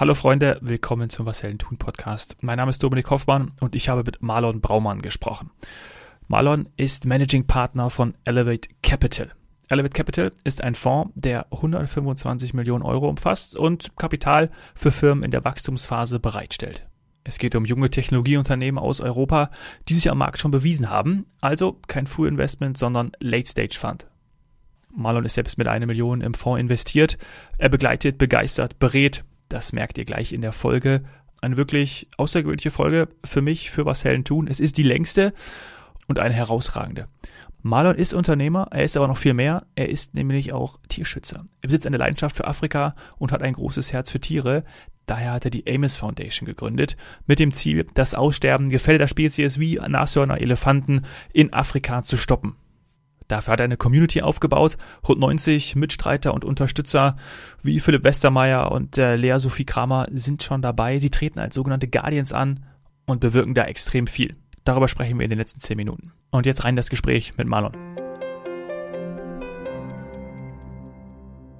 Hallo Freunde, willkommen zum Was Helden tun Podcast. Mein Name ist Dominik Hoffmann und ich habe mit Marlon Braumann gesprochen. Marlon ist Managing Partner von Elevate Capital. Elevate Capital ist ein Fonds, der 125 Millionen Euro umfasst und Kapital für Firmen in der Wachstumsphase bereitstellt. Es geht um junge Technologieunternehmen aus Europa, die sich am Markt schon bewiesen haben, also kein Früh Investment, sondern Late Stage Fund. Marlon ist selbst mit einer Million im Fonds investiert. Er begleitet, begeistert, berät das merkt ihr gleich in der Folge. Eine wirklich außergewöhnliche Folge für mich, für was Hellen tun. Es ist die längste und eine herausragende. Marlon ist Unternehmer, er ist aber noch viel mehr. Er ist nämlich auch Tierschützer. Er besitzt eine Leidenschaft für Afrika und hat ein großes Herz für Tiere. Daher hat er die Amos Foundation gegründet, mit dem Ziel, das Aussterben gefährdeter Spezies wie Nashörner, Elefanten in Afrika zu stoppen. Dafür hat er eine Community aufgebaut, rund 90 Mitstreiter und Unterstützer wie Philipp Westermeier und äh, Lea Sophie Kramer sind schon dabei. Sie treten als sogenannte Guardians an und bewirken da extrem viel. Darüber sprechen wir in den letzten 10 Minuten. Und jetzt rein das Gespräch mit Marlon.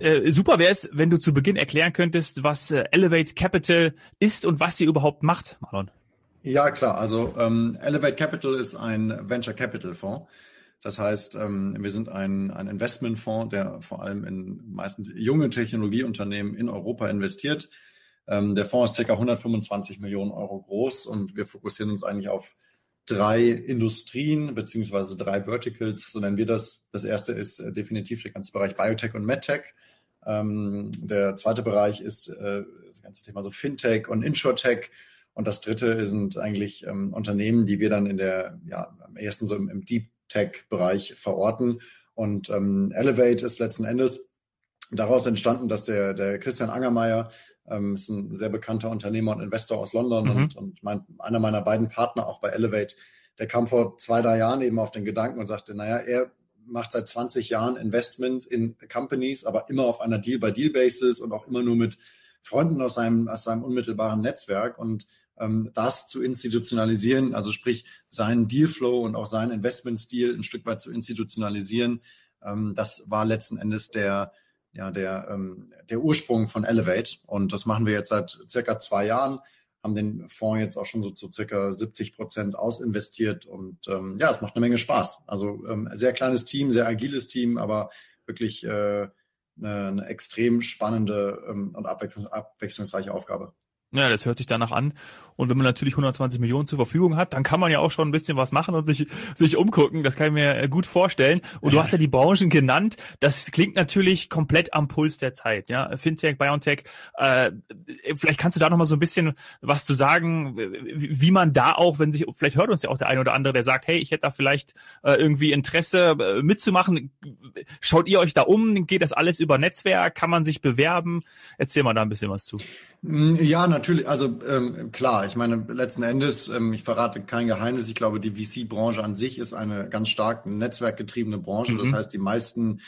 Äh, super wäre es, wenn du zu Beginn erklären könntest, was äh, Elevate Capital ist und was sie überhaupt macht, Marlon. Ja, klar. Also ähm, Elevate Capital ist ein Venture Capital Fonds. Das heißt, ähm, wir sind ein, ein Investmentfonds, der vor allem in meistens junge Technologieunternehmen in Europa investiert. Ähm, der Fonds ist circa 125 Millionen Euro groß und wir fokussieren uns eigentlich auf drei Industrien beziehungsweise drei Verticals, so nennen wir das. Das erste ist äh, definitiv der ganze Bereich Biotech und MedTech. Ähm, der zweite Bereich ist äh, das ganze Thema so Fintech und InsurTech. Und das dritte sind eigentlich ähm, Unternehmen, die wir dann in der, ja, am ersten so im, im Deep Tech-Bereich verorten. Und ähm, Elevate ist letzten Endes daraus entstanden, dass der, der Christian Angermeier ähm, ist ein sehr bekannter Unternehmer und Investor aus London mhm. und, und mein, einer meiner beiden Partner auch bei Elevate, der kam vor zwei, drei Jahren eben auf den Gedanken und sagte, naja, er macht seit 20 Jahren Investments in Companies, aber immer auf einer Deal-by-Deal-Basis und auch immer nur mit Freunden aus seinem, aus seinem unmittelbaren Netzwerk. Und ähm, das zu institutionalisieren, also sprich seinen Dealflow und auch seinen Investmentstil ein Stück weit zu institutionalisieren. Ähm, das war letzten Endes der, ja, der, ähm, der Ursprung von Elevate. Und das machen wir jetzt seit circa zwei Jahren, haben den Fonds jetzt auch schon so zu circa 70 Prozent ausinvestiert. Und ja, es macht eine Menge Spaß. Also sehr kleines Team, sehr agiles Team, aber wirklich äh, eine, eine extrem spannende und abwechslungsreiche Aufgabe. Ja, das hört sich danach an. Und wenn man natürlich 120 Millionen zur Verfügung hat, dann kann man ja auch schon ein bisschen was machen und sich, sich umgucken. Das kann ich mir äh, gut vorstellen. Und du hast ja die Branchen genannt. Das klingt natürlich komplett am Puls der Zeit. Ja, Fintech, Biontech. Äh, vielleicht kannst du da noch mal so ein bisschen was zu sagen, wie man da auch, wenn sich, vielleicht hört uns ja auch der eine oder andere, der sagt, hey, ich hätte da vielleicht äh, irgendwie Interesse äh, mitzumachen. Schaut ihr euch da um? Geht das alles über Netzwerk? Kann man sich bewerben? Erzähl mal da ein bisschen was zu. Ja, natürlich. Also ähm, klar, ich meine, letzten Endes, ähm, ich verrate kein Geheimnis, ich glaube, die VC-Branche an sich ist eine ganz stark netzwerkgetriebene Branche. Mhm. Das heißt, die meisten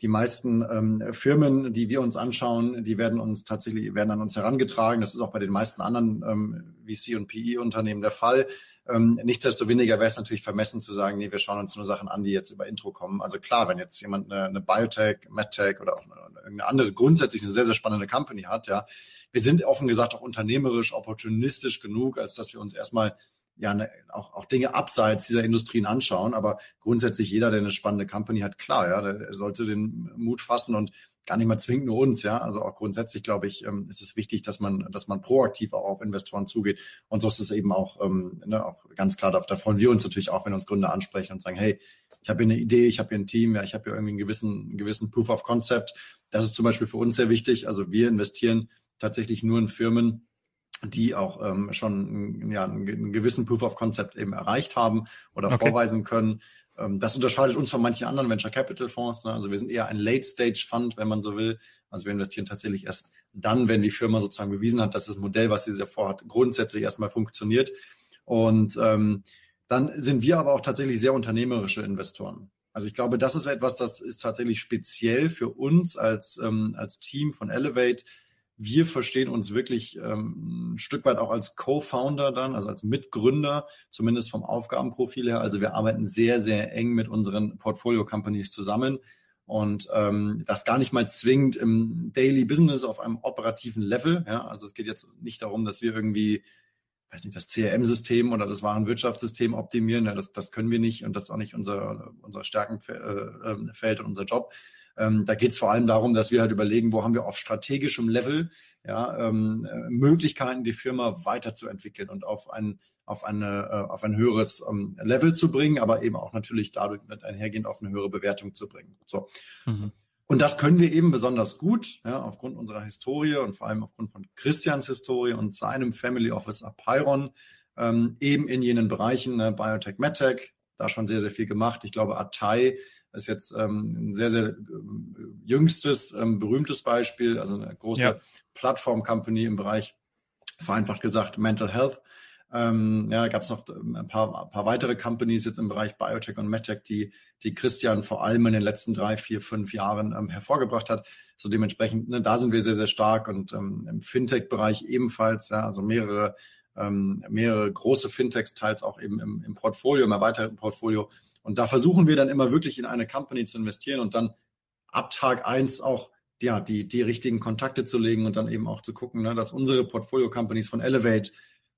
die meisten ähm, Firmen, die wir uns anschauen, die werden uns tatsächlich, werden an uns herangetragen. Das ist auch bei den meisten anderen ähm, VC- und PE-Unternehmen der Fall. Ähm, nichtsdestoweniger wäre es natürlich vermessen zu sagen, nee, wir schauen uns nur Sachen an, die jetzt über Intro kommen. Also klar, wenn jetzt jemand eine, eine Biotech, MedTech oder auch eine, irgendeine andere grundsätzlich eine sehr, sehr spannende Company hat, ja, wir sind offen gesagt auch unternehmerisch, opportunistisch genug, als dass wir uns erstmal ja ne, auch, auch Dinge abseits dieser Industrien anschauen. Aber grundsätzlich jeder, der eine spannende Company hat, klar, ja, der sollte den Mut fassen und gar nicht mal zwingend nur uns, ja. Also auch grundsätzlich, glaube ich, ähm, ist es wichtig, dass man, dass man proaktiv auch auf Investoren zugeht. Und so ist es eben auch, ähm, ne, auch ganz klar, da, da freuen wir uns natürlich auch, wenn uns Gründer ansprechen und sagen, hey, ich habe hier eine Idee, ich habe hier ein Team, ja, ich habe hier irgendwie einen gewissen, einen gewissen Proof of Concept. Das ist zum Beispiel für uns sehr wichtig. Also wir investieren tatsächlich nur in Firmen, die auch ähm, schon ja, einen gewissen Proof of Concept eben erreicht haben oder okay. vorweisen können. Ähm, das unterscheidet uns von manchen anderen Venture Capital Fonds. Ne? Also wir sind eher ein Late Stage Fund, wenn man so will. Also wir investieren tatsächlich erst dann, wenn die Firma sozusagen bewiesen hat, dass das Modell, was sie davor hat, grundsätzlich erstmal funktioniert. Und ähm, dann sind wir aber auch tatsächlich sehr unternehmerische Investoren. Also ich glaube, das ist etwas, das ist tatsächlich speziell für uns als, ähm, als Team von Elevate wir verstehen uns wirklich ähm, ein Stück weit auch als Co-Founder dann, also als Mitgründer, zumindest vom Aufgabenprofil her. Also wir arbeiten sehr, sehr eng mit unseren Portfolio-Companies zusammen. und ähm, das gar nicht mal zwingend im Daily Business auf einem operativen Level. Ja, also es geht jetzt nicht darum, dass wir irgendwie weiß nicht, das CRM-System oder das Warenwirtschaftssystem optimieren. Ja, das, das können wir nicht und das ist auch nicht unser, unser Stärkenfeld äh, und unser Job. Ähm, da geht es vor allem darum, dass wir halt überlegen, wo haben wir auf strategischem Level ja, ähm, Möglichkeiten, die Firma weiterzuentwickeln und auf ein, auf, eine, äh, auf ein höheres ähm, Level zu bringen, aber eben auch natürlich dadurch mit einhergehend auf eine höhere Bewertung zu bringen. So. Mhm. Und das können wir eben besonders gut, ja, aufgrund unserer Historie und vor allem aufgrund von Christians Historie und seinem Family Office Apeiron, ähm, eben in jenen Bereichen, ne, Biotech, MedTech, da schon sehr, sehr viel gemacht. Ich glaube, Atai ist jetzt ähm, ein sehr, sehr äh, jüngstes, ähm, berühmtes Beispiel, also eine große ja. Plattform-Company im Bereich, vereinfacht gesagt, Mental Health. Ähm, ja, gab es noch ähm, ein paar, ein paar weitere Companies jetzt im Bereich Biotech und MedTech, die, die Christian vor allem in den letzten drei, vier, fünf Jahren ähm, hervorgebracht hat. So dementsprechend, ne, da sind wir sehr, sehr stark und ähm, im Fintech-Bereich ebenfalls, ja, also mehrere, ähm, mehrere große Fintechs, teils auch eben im, im Portfolio, im erweiterten Portfolio. Und da versuchen wir dann immer wirklich in eine Company zu investieren und dann ab Tag eins auch ja, die, die richtigen Kontakte zu legen und dann eben auch zu gucken, ne, dass unsere Portfolio-Companies von Elevate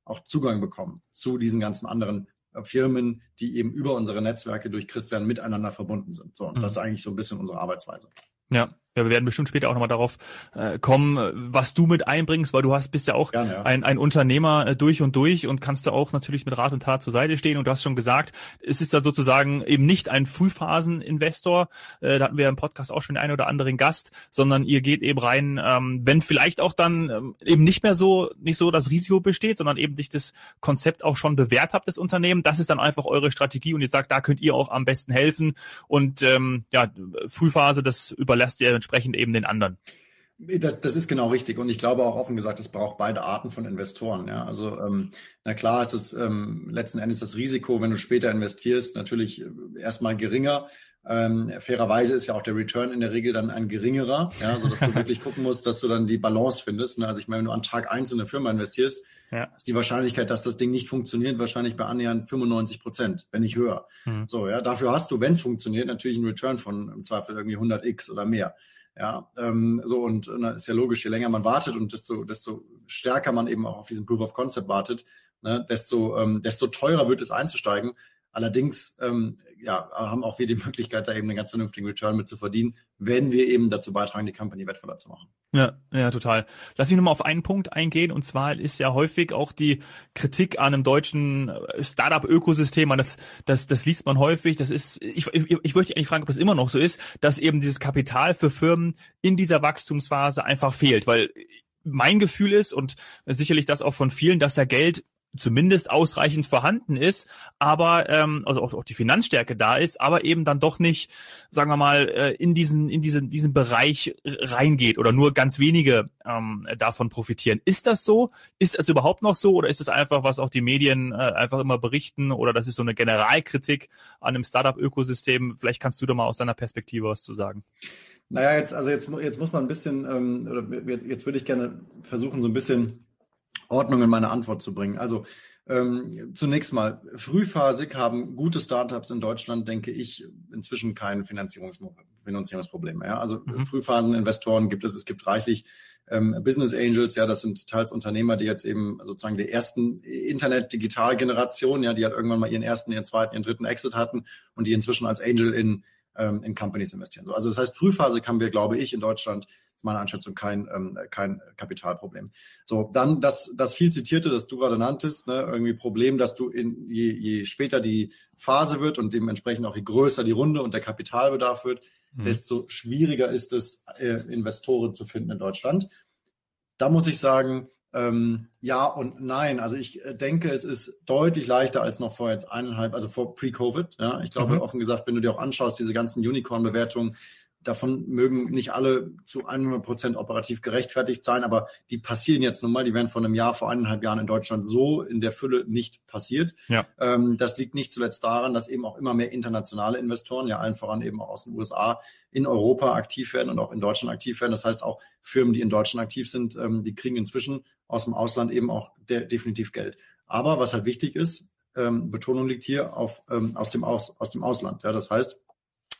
auch Zugang bekommen zu diesen ganzen anderen äh, Firmen, die eben über unsere Netzwerke durch Christian miteinander verbunden sind. So, und mhm. das ist eigentlich so ein bisschen unsere Arbeitsweise. Ja, ja, wir werden bestimmt später auch nochmal darauf äh, kommen, was du mit einbringst, weil du hast bist ja auch Gerne, ja. Ein, ein Unternehmer äh, durch und durch und kannst da auch natürlich mit Rat und Tat zur Seite stehen. Und du hast schon gesagt, es ist da sozusagen eben nicht ein Frühphasen-Investor, äh, da hatten wir im Podcast auch schon den einen oder anderen Gast, sondern ihr geht eben rein, ähm, wenn vielleicht auch dann ähm, eben nicht mehr so nicht so das Risiko besteht, sondern eben sich das Konzept auch schon bewährt habt, das Unternehmen. Das ist dann einfach eure Strategie und ihr sagt, da könnt ihr auch am besten helfen. Und ähm, ja, Frühphase, das überlasst ihr entsprechend eben den anderen. Das, das ist genau richtig. Und ich glaube auch offen gesagt, es braucht beide Arten von Investoren. Ja, also ähm, na klar ist es ähm, letzten Endes das Risiko, wenn du später investierst, natürlich äh, erstmal geringer. Ähm, fairerweise ist ja auch der Return in der Regel dann ein geringerer, ja, so dass du wirklich gucken musst, dass du dann die Balance findest. Ne? Also ich meine, wenn du an Tag eins in eine Firma investierst, ja. ist die Wahrscheinlichkeit, dass das Ding nicht funktioniert, wahrscheinlich bei annähernd 95 Prozent, wenn nicht höher. Mhm. So, ja, dafür hast du, wenn es funktioniert, natürlich einen Return von im Zweifel irgendwie 100 x oder mehr. Ja, ähm, so und na, ist ja logisch, je länger man wartet und desto, desto stärker man eben auch auf diesen Proof of Concept wartet, ne, desto, ähm, desto teurer wird es einzusteigen. Allerdings ähm, ja, haben auch wir die Möglichkeit, da eben einen ganz vernünftigen Return mit zu verdienen, wenn wir eben dazu beitragen, die Company wertvoller zu machen. Ja, ja, total. Lass mich nochmal auf einen Punkt eingehen und zwar ist ja häufig auch die Kritik an einem deutschen äh, Startup-Ökosystem, das, das, das liest man häufig, das ist, ich, ich, ich möchte eigentlich fragen, ob es immer noch so ist, dass eben dieses Kapital für Firmen in dieser Wachstumsphase einfach fehlt, weil mein Gefühl ist und sicherlich das auch von vielen, dass ja Geld zumindest ausreichend vorhanden ist, aber ähm, also auch, auch die Finanzstärke da ist, aber eben dann doch nicht, sagen wir mal, äh, in diesen in diesen diesen Bereich reingeht oder nur ganz wenige ähm, davon profitieren. Ist das so? Ist es überhaupt noch so oder ist es einfach, was auch die Medien äh, einfach immer berichten oder das ist so eine Generalkritik an dem Startup-Ökosystem? Vielleicht kannst du da mal aus deiner Perspektive was zu sagen. Naja, jetzt also jetzt jetzt muss man ein bisschen ähm, oder jetzt, jetzt würde ich gerne versuchen so ein bisschen Ordnung in meine Antwort zu bringen. Also ähm, zunächst mal, frühphasig haben gute Startups in Deutschland, denke ich, inzwischen kein Finanzierungs Finanzierungsproblem mehr. Also mhm. Frühphaseninvestoren gibt es, es gibt reichlich ähm, Business Angels, ja, das sind teils Unternehmer, die jetzt eben sozusagen der ersten Internet-Digital-Generation, ja, die halt irgendwann mal ihren ersten, ihren zweiten, ihren dritten Exit hatten und die inzwischen als Angel in, ähm, in Companies investieren. So, also das heißt, frühphasig haben wir, glaube ich, in Deutschland ist meine Einschätzung kein, ähm, kein Kapitalproblem. So, dann das, das viel zitierte, das du gerade nanntest, ne, irgendwie Problem, dass du in, je, je später die Phase wird und dementsprechend auch je größer die Runde und der Kapitalbedarf wird, mhm. desto schwieriger ist es, äh, Investoren zu finden in Deutschland. Da muss ich sagen, ähm, ja und nein. Also ich äh, denke, es ist deutlich leichter als noch vor jetzt eineinhalb, also vor Pre-Covid. Ja, ich glaube, mhm. offen gesagt, wenn du dir auch anschaust, diese ganzen Unicorn-Bewertungen, Davon mögen nicht alle zu 100 Prozent operativ gerechtfertigt sein, aber die passieren jetzt nun mal. Die werden vor einem Jahr, vor eineinhalb Jahren in Deutschland so in der Fülle nicht passiert. Ja. Ähm, das liegt nicht zuletzt daran, dass eben auch immer mehr internationale Investoren, ja allen voran eben auch aus den USA, in Europa aktiv werden und auch in Deutschland aktiv werden. Das heißt auch Firmen, die in Deutschland aktiv sind, ähm, die kriegen inzwischen aus dem Ausland eben auch de definitiv Geld. Aber was halt wichtig ist, ähm, Betonung liegt hier auf ähm, aus dem aus, aus dem Ausland. Ja, das heißt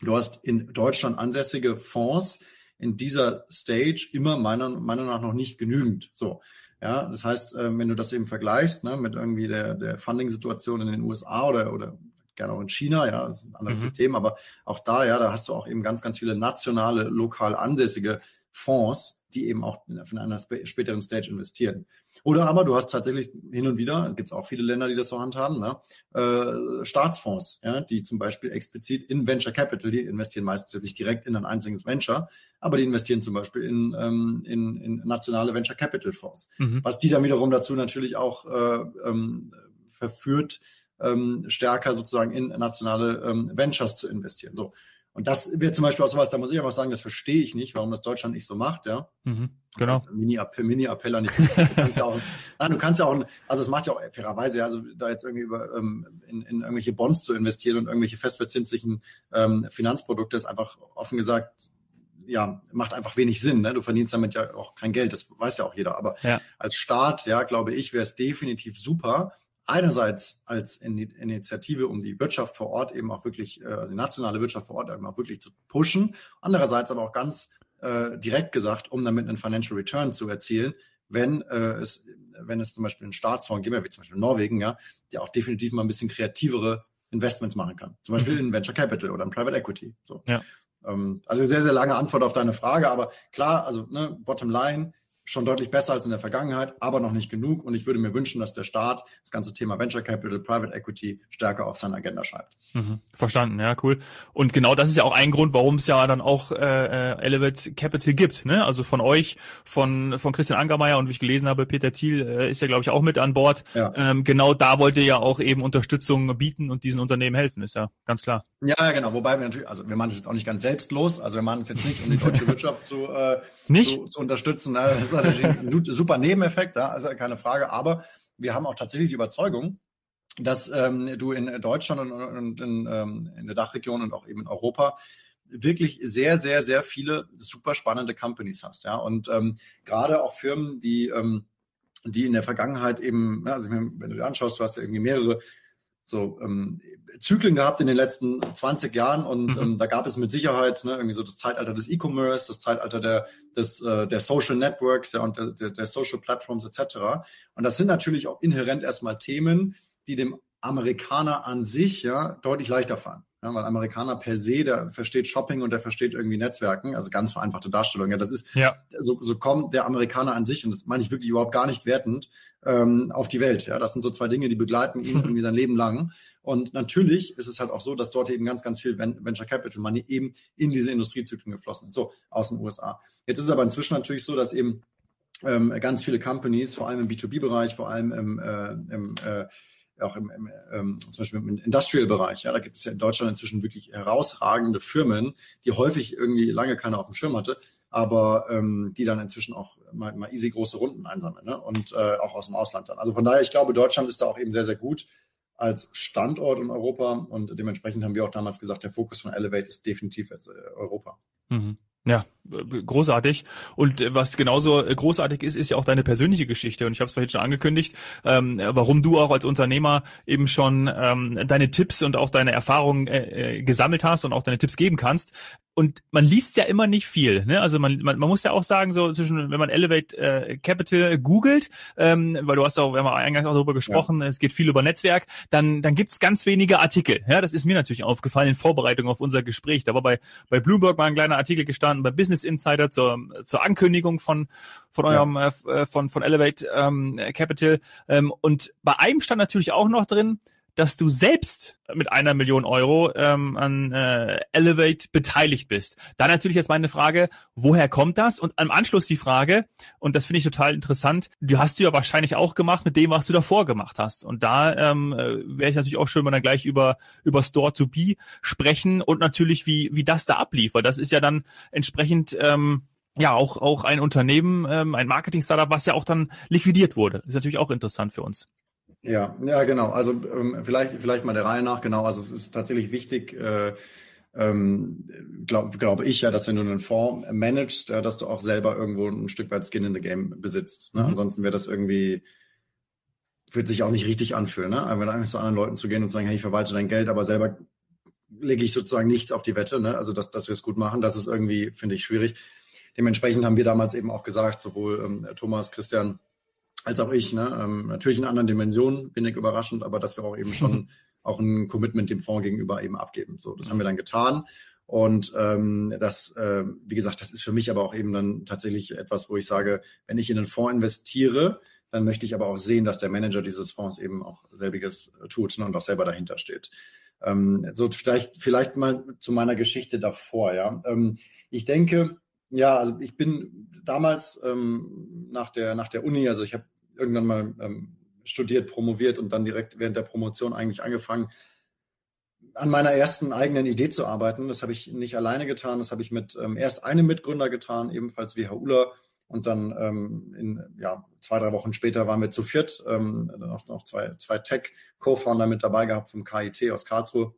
du hast in Deutschland ansässige Fonds in dieser Stage immer meiner Meinung nach noch nicht genügend. So. Ja, das heißt, ähm, wenn du das eben vergleichst ne, mit irgendwie der, der Funding-Situation in den USA oder, oder gerne auch in China, ja, das ist ein anderes mhm. System, aber auch da, ja, da hast du auch eben ganz, ganz viele nationale, lokal ansässige Fonds, die eben auch in einer späteren Stage investieren. Oder aber du hast tatsächlich hin und wieder, gibt es auch viele Länder, die das so handhaben, ne, äh, Staatsfonds, ja, die zum Beispiel explizit in Venture Capital, die investieren meistens nicht direkt in ein einziges Venture, aber die investieren zum Beispiel in, ähm, in, in nationale Venture Capital Fonds. Mhm. Was die dann wiederum dazu natürlich auch äh, ähm, verführt, ähm, stärker sozusagen in nationale ähm, Ventures zu investieren. So. Und das wird zum Beispiel auch sowas, da muss ich einfach sagen, das verstehe ich nicht, warum das Deutschland nicht so macht, ja. Mhm, genau. Mini-Appell Mini an die Du kannst ja auch, nein, du kannst ja auch, also es macht ja auch fairerweise, also da jetzt irgendwie über, ähm, in, in irgendwelche Bonds zu investieren und irgendwelche festverzinslichen ähm, Finanzprodukte ist einfach offen gesagt, ja, macht einfach wenig Sinn. Ne? Du verdienst damit ja auch kein Geld, das weiß ja auch jeder. Aber ja. als Staat, ja, glaube ich, wäre es definitiv super, einerseits als Initiative, um die Wirtschaft vor Ort eben auch wirklich, äh, also die nationale Wirtschaft vor Ort eben auch wirklich zu pushen, andererseits aber auch ganz äh, direkt gesagt, um damit einen Financial Return zu erzielen, wenn äh, es, wenn es zum Beispiel einen Staatsfonds gäbe, wie zum Beispiel Norwegen, ja, der auch definitiv mal ein bisschen kreativere Investments machen kann. Zum Beispiel mhm. in Venture Capital oder in Private Equity. So. Ja. Ähm, also sehr, sehr lange Antwort auf deine Frage, aber klar, also ne, bottom line, schon deutlich besser als in der Vergangenheit, aber noch nicht genug. Und ich würde mir wünschen, dass der Staat das ganze Thema Venture Capital, Private Equity stärker auf seine Agenda schreibt. Mhm. Verstanden, ja, cool. Und genau das ist ja auch ein Grund, warum es ja dann auch äh, äh, Elevate Capital gibt. Ne? Also von euch, von, von Christian Angermeier und wie ich gelesen habe, Peter Thiel äh, ist ja, glaube ich, auch mit an Bord. Ja. Ähm, genau da wollt ihr ja auch eben Unterstützung bieten und diesen Unternehmen helfen, ist ja ganz klar. Ja, genau. Wobei wir natürlich, also wir machen es jetzt auch nicht ganz selbstlos. Also wir machen es jetzt nicht, um die deutsche Wirtschaft zu, äh, zu, zu unterstützen. Ne? Natürlich super Nebeneffekt, da, also keine Frage. Aber wir haben auch tatsächlich die Überzeugung, dass ähm, du in Deutschland und, und in, ähm, in der Dachregion und auch eben in Europa wirklich sehr, sehr, sehr viele super spannende Companies hast. Ja, und ähm, gerade auch Firmen, die ähm, die in der Vergangenheit eben, also wenn du dir anschaust, du hast ja irgendwie mehrere so ähm, Zyklen gehabt in den letzten 20 Jahren und mhm. ähm, da gab es mit Sicherheit ne, irgendwie so das Zeitalter des E-Commerce, das Zeitalter der, des, äh, der Social Networks ja, und der, der Social Platforms etc. Und das sind natürlich auch inhärent erstmal Themen, die dem Amerikaner an sich ja deutlich leichter fallen. Ja, weil Amerikaner per se, der versteht Shopping und der versteht irgendwie Netzwerken, also ganz vereinfachte Darstellung. Ja, das ist ja. so, so kommt der Amerikaner an sich, und das meine ich wirklich überhaupt gar nicht wertend, ähm, auf die Welt. Ja, das sind so zwei Dinge, die begleiten ihn irgendwie sein Leben lang. Und natürlich ist es halt auch so, dass dort eben ganz, ganz viel Venture Capital Money eben in diese Industriezyklen geflossen ist, so aus den USA. Jetzt ist es aber inzwischen natürlich so, dass eben ähm, ganz viele Companies, vor allem im B2B-Bereich, vor allem im, äh, im äh, auch im, im ähm, zum Beispiel im Industrial-Bereich. Ja, da gibt es ja in Deutschland inzwischen wirklich herausragende Firmen, die häufig irgendwie lange keiner auf dem Schirm hatte, aber ähm, die dann inzwischen auch mal, mal easy große Runden einsammeln ne? und äh, auch aus dem Ausland dann. Also von daher, ich glaube, Deutschland ist da auch eben sehr, sehr gut als Standort in Europa und dementsprechend haben wir auch damals gesagt, der Fokus von Elevate ist definitiv äh, Europa. Mhm. Ja, großartig. Und was genauso großartig ist, ist ja auch deine persönliche Geschichte. Und ich habe es vorhin schon angekündigt, ähm, warum du auch als Unternehmer eben schon ähm, deine Tipps und auch deine Erfahrungen äh, äh gesammelt hast und auch deine Tipps geben kannst und man liest ja immer nicht viel. Ne? Also man, man, man muss ja auch sagen, so zwischen, wenn man Elevate äh, Capital googelt, ähm, weil du hast auch, wir haben eingangs auch darüber gesprochen, ja. es geht viel über Netzwerk, dann, dann gibt's ganz wenige Artikel. Ja, das ist mir natürlich aufgefallen in Vorbereitung auf unser Gespräch. Da war bei, bei Bloomberg mal ein kleiner Artikel gestanden, bei Business Insider zur, zur Ankündigung von, von eurem, ja. äh, von, von Elevate ähm, Capital. Ähm, und bei einem stand natürlich auch noch drin, dass du selbst mit einer Million Euro ähm, an äh, Elevate beteiligt bist. Da natürlich jetzt meine Frage, woher kommt das? Und am Anschluss die Frage, und das finde ich total interessant, du hast du ja wahrscheinlich auch gemacht mit dem, was du davor gemacht hast. Und da ähm, äh, wäre ich natürlich auch schön, wenn wir dann gleich über, über Store to Be sprechen und natürlich, wie, wie das da ablief. Weil das ist ja dann entsprechend ähm, ja auch, auch ein Unternehmen, ähm, ein Marketing-Startup, was ja auch dann liquidiert wurde. ist natürlich auch interessant für uns. Ja, ja, genau. Also ähm, vielleicht, vielleicht mal der Reihe nach, genau. Also es ist tatsächlich wichtig, äh, ähm, glaube glaub ich ja, dass wenn du einen Fonds managst, äh, dass du auch selber irgendwo ein Stück weit Skin in the Game besitzt. Ne? Mhm. Ansonsten wäre das irgendwie, wird sich auch nicht richtig anfühlen. Ne? Aber wenn eigentlich zu anderen Leuten zu gehen und zu sagen, hey, ich verwalte dein Geld, aber selber lege ich sozusagen nichts auf die Wette, ne? also dass, dass wir es gut machen, das ist irgendwie, finde ich, schwierig. Dementsprechend haben wir damals eben auch gesagt, sowohl ähm, Thomas, Christian als auch ich, ne? ähm, natürlich in anderen Dimensionen, bin ich überraschend, aber dass wir auch eben schon auch ein Commitment dem Fonds gegenüber eben abgeben. So, das haben wir dann getan. Und ähm, das, äh, wie gesagt, das ist für mich aber auch eben dann tatsächlich etwas, wo ich sage, wenn ich in einen Fonds investiere, dann möchte ich aber auch sehen, dass der Manager dieses Fonds eben auch selbiges tut ne, und auch selber dahinter steht. Ähm, so vielleicht, vielleicht mal zu meiner Geschichte davor, ja. Ähm, ich denke, ja, also ich bin damals ähm, nach der nach der Uni, also ich habe irgendwann mal ähm, studiert, promoviert und dann direkt während der Promotion eigentlich angefangen, an meiner ersten eigenen Idee zu arbeiten. Das habe ich nicht alleine getan, das habe ich mit ähm, erst einem Mitgründer getan, ebenfalls wie Herr Uhler. Und dann ähm, in ja, zwei, drei Wochen später waren wir zu viert, ähm, noch, noch zwei, zwei Tech-Co-Founder mit dabei gehabt vom KIT aus Karlsruhe.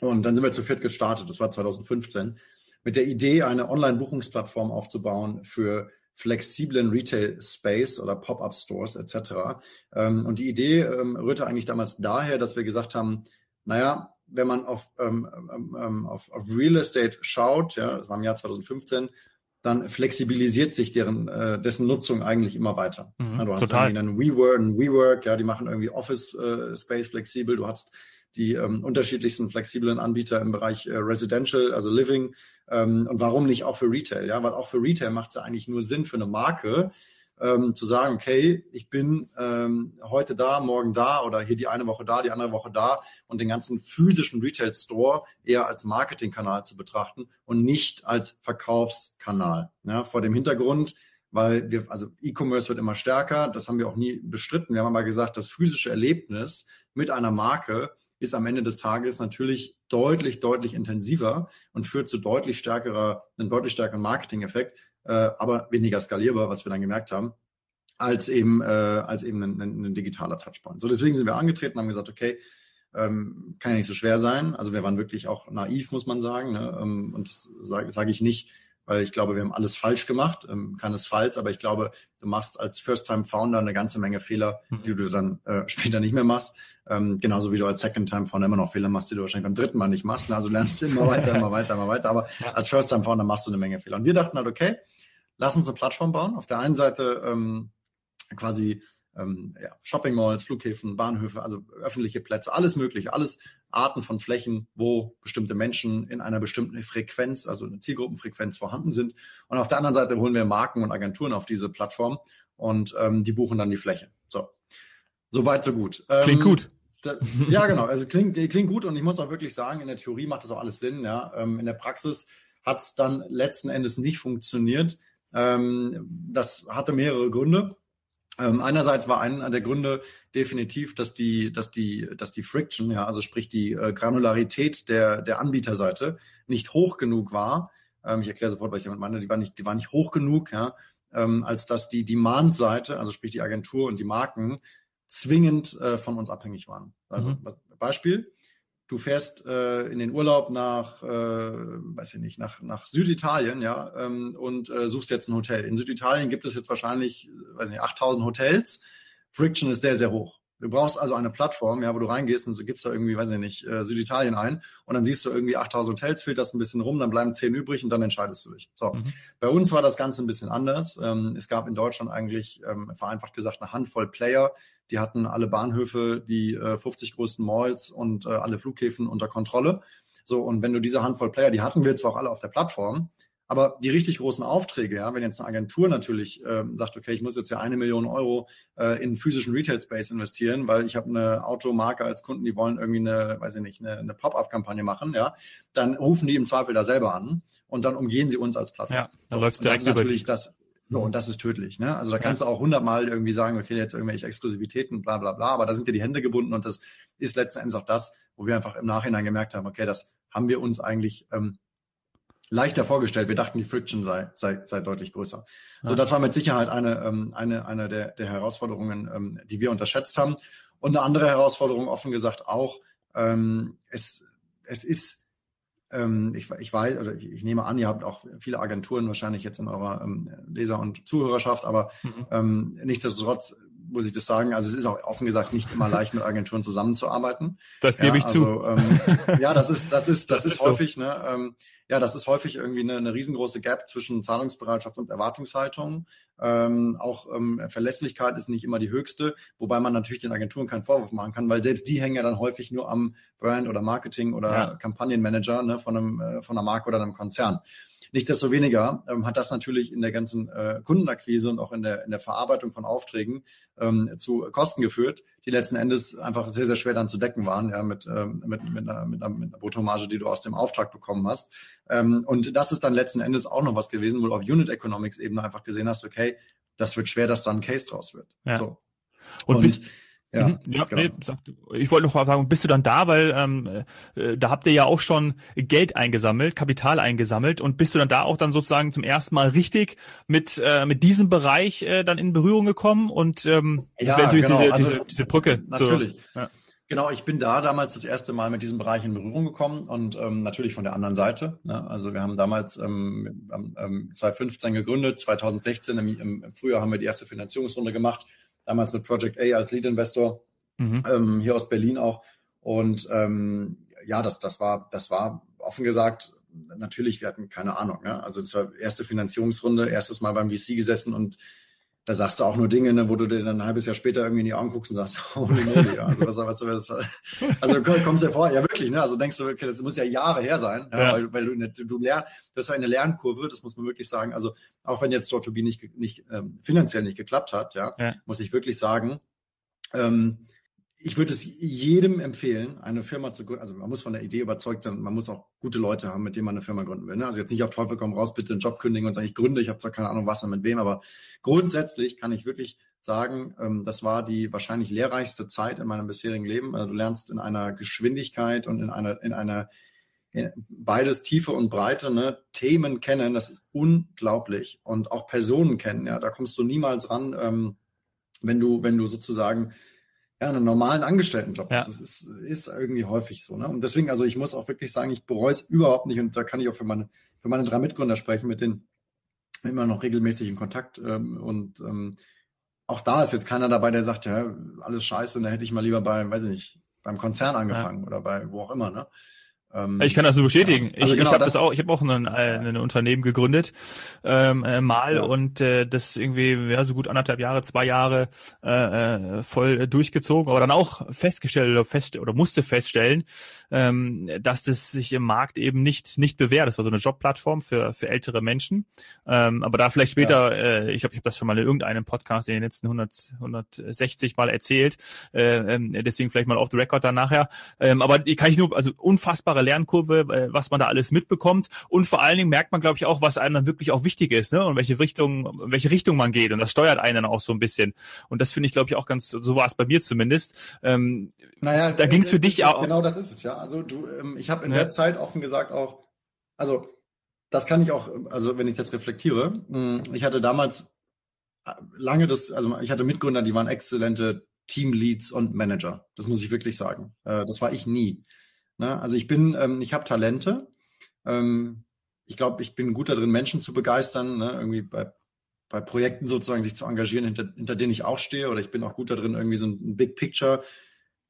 Und dann sind wir zu viert gestartet, das war 2015, mit der Idee, eine Online-Buchungsplattform aufzubauen für flexiblen Retail-Space oder Pop-up-Stores etc. Ähm, und die Idee ähm, rührte eigentlich damals daher, dass wir gesagt haben, naja, wenn man auf, ähm, auf, auf Real Estate schaut, ja, das war im Jahr 2015, dann flexibilisiert sich deren, äh, dessen Nutzung eigentlich immer weiter. Mhm, du hast total. irgendwie einen WeWork, einen WeWork, ja, die machen irgendwie Office äh, Space flexibel. Du hast die ähm, unterschiedlichsten flexiblen Anbieter im Bereich äh, Residential, also Living. Ähm, und warum nicht auch für Retail? Ja, weil auch für Retail macht es ja eigentlich nur Sinn für eine Marke, ähm, zu sagen, okay, ich bin ähm, heute da, morgen da oder hier die eine Woche da, die andere Woche da und den ganzen physischen Retail Store eher als Marketingkanal zu betrachten und nicht als Verkaufskanal. Ja, vor dem Hintergrund, weil wir, also E-Commerce wird immer stärker, das haben wir auch nie bestritten. Wir haben aber gesagt, das physische Erlebnis mit einer Marke ist am Ende des Tages natürlich deutlich, deutlich intensiver und führt zu deutlich stärkerer, einem deutlich stärkeren Marketing-Effekt, äh, aber weniger skalierbar, was wir dann gemerkt haben, als eben, äh, als eben ein, ein, ein digitaler Touchpoint. So, deswegen sind wir angetreten, haben gesagt, okay, ähm, kann ja nicht so schwer sein. Also wir waren wirklich auch naiv, muss man sagen. Ne? Ähm, und das sage sag ich nicht, weil ich glaube, wir haben alles falsch gemacht, ähm, keinesfalls, aber ich glaube, du machst als First-Time-Founder eine ganze Menge Fehler, mhm. die du dann äh, später nicht mehr machst. Ähm, genauso wie du als Second-Time-Founder immer noch Fehler machst, die du wahrscheinlich beim dritten Mal nicht machst. Also lernst du immer weiter, immer weiter, immer weiter. Aber als First-Time-Founder machst du eine Menge Fehler. Und wir dachten halt, okay, lass uns eine Plattform bauen. Auf der einen Seite ähm, quasi ähm, ja, Shopping Malls, Flughäfen, Bahnhöfe, also öffentliche Plätze, alles mögliche, alles Arten von Flächen, wo bestimmte Menschen in einer bestimmten Frequenz, also eine Zielgruppenfrequenz vorhanden sind. Und auf der anderen Seite holen wir Marken und Agenturen auf diese Plattform und ähm, die buchen dann die Fläche. So, so weit, so gut. Ähm, klingt gut. Da, ja, genau. Also klingt, klingt gut und ich muss auch wirklich sagen, in der Theorie macht das auch alles Sinn. Ja, ähm, in der Praxis hat es dann letzten Endes nicht funktioniert. Ähm, das hatte mehrere Gründe. Ähm, einerseits war einer der Gründe definitiv, dass die, dass die, dass die Friction, ja, also sprich die äh, Granularität der, der Anbieterseite nicht hoch genug war. Ähm, ich erkläre sofort, was ich damit meine. Die war nicht, die war nicht hoch genug, ja, ähm, als dass die Demand-Seite, also sprich die Agentur und die Marken, zwingend äh, von uns abhängig waren. Also mhm. Beispiel, du fährst äh, in den Urlaub nach, äh, weiß ich nicht, nach, nach Süditalien, ja, ähm, und äh, suchst jetzt ein Hotel. In Süditalien gibt es jetzt wahrscheinlich, weiß ich nicht, 8000 Hotels. Friction ist sehr, sehr hoch. Du brauchst also eine Plattform, ja, wo du reingehst und so gibst da irgendwie, weiß ich nicht, äh, Süditalien ein und dann siehst du irgendwie 8000 Hotels, filterst ein bisschen rum, dann bleiben 10 übrig und dann entscheidest du dich. So. Mhm. Bei uns war das Ganze ein bisschen anders. Ähm, es gab in Deutschland eigentlich, ähm, vereinfacht gesagt, eine Handvoll Player, die hatten alle Bahnhöfe, die äh, 50 größten Malls und äh, alle Flughäfen unter Kontrolle. So, und wenn du diese Handvoll Player, die hatten wir zwar auch alle auf der Plattform, aber die richtig großen Aufträge, ja, wenn jetzt eine Agentur natürlich äh, sagt, okay, ich muss jetzt ja eine Million Euro äh, in physischen Retail Space investieren, weil ich habe eine Automarke als Kunden, die wollen irgendwie eine, weiß ich nicht, eine, eine Pop-up-Kampagne machen, ja, dann rufen die im Zweifel da selber an und dann umgehen sie uns als Plattform. Ja, dann so, läuft direkt das ist natürlich das so, und das ist tödlich. Ne? Also da kannst du auch hundertmal irgendwie sagen, okay, jetzt irgendwelche Exklusivitäten, bla bla bla, aber da sind dir die Hände gebunden und das ist letzten Endes auch das, wo wir einfach im Nachhinein gemerkt haben, okay, das haben wir uns eigentlich ähm, leichter vorgestellt. Wir dachten, die Friction sei, sei, sei deutlich größer. So, das war mit Sicherheit eine, ähm, eine, eine der, der Herausforderungen, ähm, die wir unterschätzt haben. Und eine andere Herausforderung, offen gesagt, auch, ähm, es, es ist ähm, ich, ich weiß, oder ich, ich, nehme an, ihr habt auch viele Agenturen wahrscheinlich jetzt in eurer ähm, Leser- und Zuhörerschaft, aber mhm. ähm, nichtsdestotrotz muss ich das sagen. Also es ist auch offen gesagt nicht immer leicht, mit Agenturen zusammenzuarbeiten. Das gebe ja, ich also, zu. Ähm, ja, das ist, das ist, das, das ist, ist, häufig, so. ne? Ähm, ja, das ist häufig irgendwie eine, eine riesengroße Gap zwischen Zahlungsbereitschaft und Erwartungshaltung. Ähm, auch ähm, Verlässlichkeit ist nicht immer die höchste, wobei man natürlich den Agenturen keinen Vorwurf machen kann, weil selbst die hängen ja dann häufig nur am Brand oder Marketing oder ja. Kampagnenmanager ne, von, einem, äh, von einer Marke oder einem Konzern. Nichtsdestoweniger ähm, hat das natürlich in der ganzen äh, Kundenakquise und auch in der, in der Verarbeitung von Aufträgen ähm, zu Kosten geführt, die letzten Endes einfach sehr, sehr schwer dann zu decken waren, ja, mit, ähm, mit, mit, einer, mit, einer, mit einer Bruttomarge, die du aus dem Auftrag bekommen hast. Ähm, und das ist dann letzten Endes auch noch was gewesen, wo du auf Unit Economics Ebene einfach gesehen hast, okay, das wird schwer, dass da ein Case draus wird. Ja. So. Und, und bis, ja, mhm. ja genau. nee, sag, ich wollte noch mal fragen, bist du dann da, weil ähm, äh, da habt ihr ja auch schon Geld eingesammelt, Kapital eingesammelt und bist du dann da auch dann sozusagen zum ersten Mal richtig mit äh, mit diesem Bereich äh, dann in Berührung gekommen und ähm, ja, natürlich genau. diese, also, diese, diese Brücke. Natürlich. Zu, ja. Genau, ich bin da damals das erste Mal mit diesem Bereich in Berührung gekommen und ähm, natürlich von der anderen Seite. Ne? Also wir haben damals ähm, ähm, 2015 gegründet, 2016 im, im Frühjahr haben wir die erste Finanzierungsrunde gemacht damals mit Project A als Lead Investor, mhm. ähm, hier aus Berlin auch. Und ähm, ja, das, das war, das war offen gesagt, natürlich, wir hatten keine Ahnung. Ne? Also es war erste Finanzierungsrunde, erstes Mal beim VC gesessen und da sagst du auch nur Dinge, ne, wo du dir dann ein halbes Jahr später irgendwie in die Augen guckst und sagst, holy moly, ja. also was, was, was, was also kommst dir vor, ja wirklich, ne, also denkst du, okay, das muss ja Jahre her sein, ja, ja. weil, weil du, du, du lernst, das war eine Lernkurve, das muss man wirklich sagen, also auch wenn jetzt Dr2B nicht, nicht ähm, finanziell nicht geklappt hat, ja, ja, muss ich wirklich sagen, ähm, ich würde es jedem empfehlen, eine Firma zu gründen. Also man muss von der Idee überzeugt sein, man muss auch gute Leute haben, mit denen man eine Firma gründen will. Ne? Also jetzt nicht auf Teufel komm raus, bitte einen Job kündigen und sagen, ich gründe, ich habe zwar keine Ahnung, was und mit wem, aber grundsätzlich kann ich wirklich sagen, ähm, das war die wahrscheinlich lehrreichste Zeit in meinem bisherigen Leben. Also du lernst in einer Geschwindigkeit und in einer, in einer in beides Tiefe und Breite, ne, Themen kennen, das ist unglaublich. Und auch Personen kennen, ja, da kommst du niemals ran, ähm, wenn du, wenn du sozusagen ja, einen normalen Angestelltenjob. Ja. Das ist, ist irgendwie häufig so. Ne? Und deswegen, also ich muss auch wirklich sagen, ich bereue es überhaupt nicht und da kann ich auch für meine, für meine drei Mitgründer sprechen, mit denen immer noch regelmäßig in Kontakt. Ähm, und ähm, auch da ist jetzt keiner dabei, der sagt, ja, alles scheiße, da hätte ich mal lieber beim, weiß ich nicht, beim Konzern angefangen ja. oder bei wo auch immer. Ne? Ähm, ich kann das so bestätigen. Ja, also ich, genau, ich habe das, das auch, ich habe auch ein, ein Unternehmen gegründet ähm, äh, mal ja. und äh, das irgendwie ja so gut anderthalb Jahre, zwei Jahre äh, äh, voll durchgezogen, aber dann auch festgestellt oder fest oder musste feststellen, ähm, dass das sich im Markt eben nicht nicht bewährt. Das war so eine Jobplattform für für ältere Menschen. Ähm, aber da vielleicht später, ja. äh, ich glaube, ich habe das schon mal in irgendeinem Podcast in den letzten 100 160 mal erzählt. Äh, äh, deswegen vielleicht mal off the record dann nachher. Ähm, aber kann ich nur also unfassbare unfassbare Lernkurve, äh, was man da alles mitbekommt. Und vor allen Dingen merkt man, glaube ich, auch, was einem dann wirklich auch wichtig ist, ne? Und welche Richtung, welche Richtung man geht. Und das steuert einen auch so ein bisschen. Und das finde ich, glaube ich, auch ganz, so war es bei mir zumindest. Ähm, naja, da ging es für äh, dich auch. Genau das ist es, ja. Also du, ähm, ich habe in ja. der Zeit offen gesagt auch, also das kann ich auch, also wenn ich das reflektiere, hm, ich hatte damals äh, lange das, also ich hatte Mitgründer, die waren exzellente Teamleads und Manager. Das muss ich wirklich sagen. Das war ich nie. Ne? Also ich bin, ähm, ich habe Talente. Ähm, ich glaube, ich bin gut darin, Menschen zu begeistern, ne? irgendwie bei, bei Projekten sozusagen sich zu engagieren, hinter, hinter denen ich auch stehe. Oder ich bin auch gut darin, irgendwie so ein Big Picture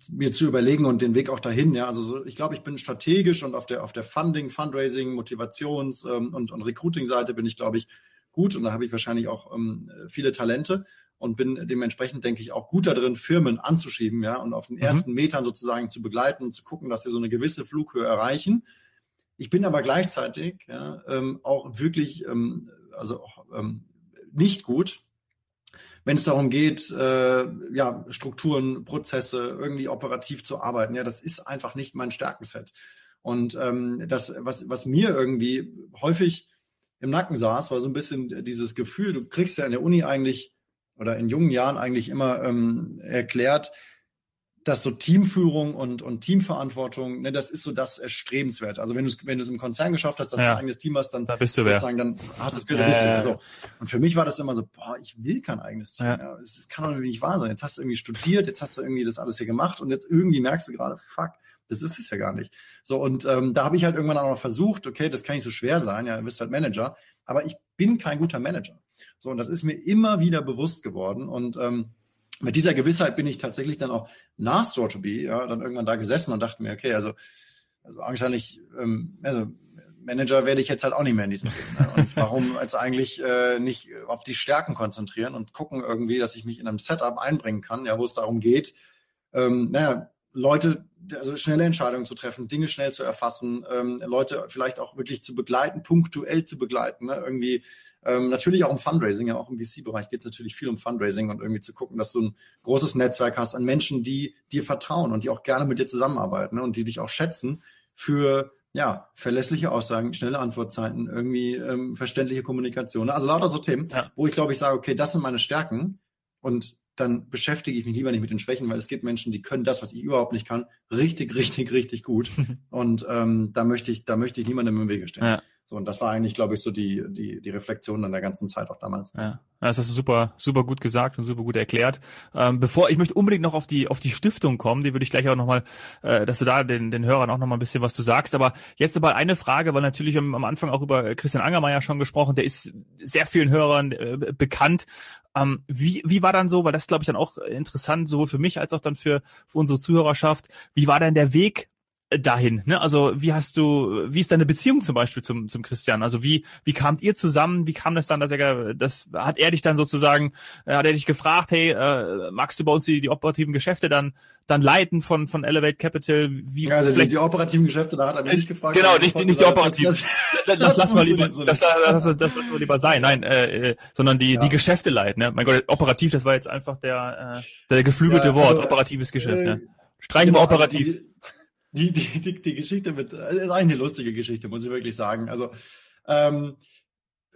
mir zu überlegen und den Weg auch dahin. Ja, also so, ich glaube, ich bin strategisch und auf der auf der Funding, Fundraising, Motivations ähm, und, und Recruiting-Seite bin ich, glaube ich, gut und da habe ich wahrscheinlich auch ähm, viele Talente und bin dementsprechend, denke ich, auch gut darin, Firmen anzuschieben, ja, und auf den mhm. ersten Metern sozusagen zu begleiten, zu gucken, dass sie so eine gewisse Flughöhe erreichen. Ich bin aber gleichzeitig ja, ähm, auch wirklich, ähm, also ähm, nicht gut, wenn es darum geht, äh, ja, Strukturen, Prozesse irgendwie operativ zu arbeiten. Ja, das ist einfach nicht mein Stärkenset. Und ähm, das, was, was mir irgendwie häufig im Nacken saß, war so ein bisschen dieses Gefühl, du kriegst ja in der Uni eigentlich oder in jungen Jahren eigentlich immer ähm, erklärt, dass so Teamführung und, und Teamverantwortung, ne, das ist so das Erstrebenswert. Also wenn du es wenn du es im Konzern geschafft hast, dass ja. du ein eigenes Team hast, dann da bist du wer. Sagen, dann hast du es ja, bist du. Also, und für mich war das immer so, boah, ich will kein eigenes Team. Ja. Ja, es, es kann doch nicht wahr sein. Jetzt hast du irgendwie studiert, jetzt hast du irgendwie das alles hier gemacht und jetzt irgendwie merkst du gerade, fuck, das ist es ja gar nicht. So, und ähm, da habe ich halt irgendwann auch noch versucht, okay, das kann nicht so schwer sein, ja, du bist halt Manager, aber ich bin kein guter Manager. So, und das ist mir immer wieder bewusst geworden. Und ähm, mit dieser Gewissheit bin ich tatsächlich dann auch nach Store to Be, ja, dann irgendwann da gesessen und dachte mir, okay, also, also wahrscheinlich, ähm, also Manager werde ich jetzt halt auch nicht mehr in diesem Leben. Ne? Und warum jetzt eigentlich äh, nicht auf die Stärken konzentrieren und gucken irgendwie, dass ich mich in einem Setup einbringen kann, ja, wo es darum geht, ähm, naja, Leute, also schnelle Entscheidungen zu treffen, Dinge schnell zu erfassen, ähm, Leute vielleicht auch wirklich zu begleiten, punktuell zu begleiten, ne? irgendwie ähm, natürlich auch um Fundraising, ja auch im VC-Bereich geht es natürlich viel um Fundraising und irgendwie zu gucken, dass du ein großes Netzwerk hast an Menschen, die dir vertrauen und die auch gerne mit dir zusammenarbeiten ne? und die dich auch schätzen für ja, verlässliche Aussagen, schnelle Antwortzeiten, irgendwie ähm, verständliche Kommunikation. Ne? Also lauter so Themen, ja. wo ich glaube, ich sage, okay, das sind meine Stärken und dann beschäftige ich mich lieber nicht mit den Schwächen, weil es gibt Menschen, die können das, was ich überhaupt nicht kann, richtig, richtig, richtig gut. und ähm, da möchte ich, da möchte ich niemandem im Wege stehen. Ja. So, und das war eigentlich, glaube ich, so die, die, die Reflexion an der ganzen Zeit auch damals. Ja, das hast du super, super gut gesagt und super gut erklärt. Ähm, bevor ich möchte unbedingt noch auf die, auf die Stiftung kommen, die würde ich gleich auch nochmal, äh, dass du da den, den Hörern auch nochmal ein bisschen was du sagst. Aber jetzt aber eine Frage, weil natürlich am, am Anfang auch über Christian Angermeier schon gesprochen, der ist sehr vielen Hörern äh, bekannt. Ähm, wie, wie war dann so, weil das glaube ich dann auch interessant, sowohl für mich als auch dann für, für unsere Zuhörerschaft, wie war denn der Weg dahin? Ne? Also wie hast du, wie ist deine Beziehung zum Beispiel zum, zum Christian? Also wie, wie kamt ihr zusammen? Wie kam das dann, dass er, das hat er dich dann sozusagen, äh, hat er dich gefragt, hey, äh, magst du bei uns die, die operativen Geschäfte dann, dann leiten von, von Elevate Capital? Wie, ja, also die, die, operativen Geschäfte, da hat er mich nicht gefragt. Genau, nicht, nicht die operativen. Das, das, lass mal lieber, das, das, das, das lass mal lieber sein. Nein, äh, äh, sondern die, ja. die Geschäfte leiten. Ne? Mein Gott, operativ, das war jetzt einfach der, äh, der geflügelte ja, also, Wort, operatives Geschäft. Äh, ne? Streichen wir genau, also operativ. Also die, die, die, die Geschichte mit, ist eigentlich eine lustige Geschichte, muss ich wirklich sagen. Also, ähm,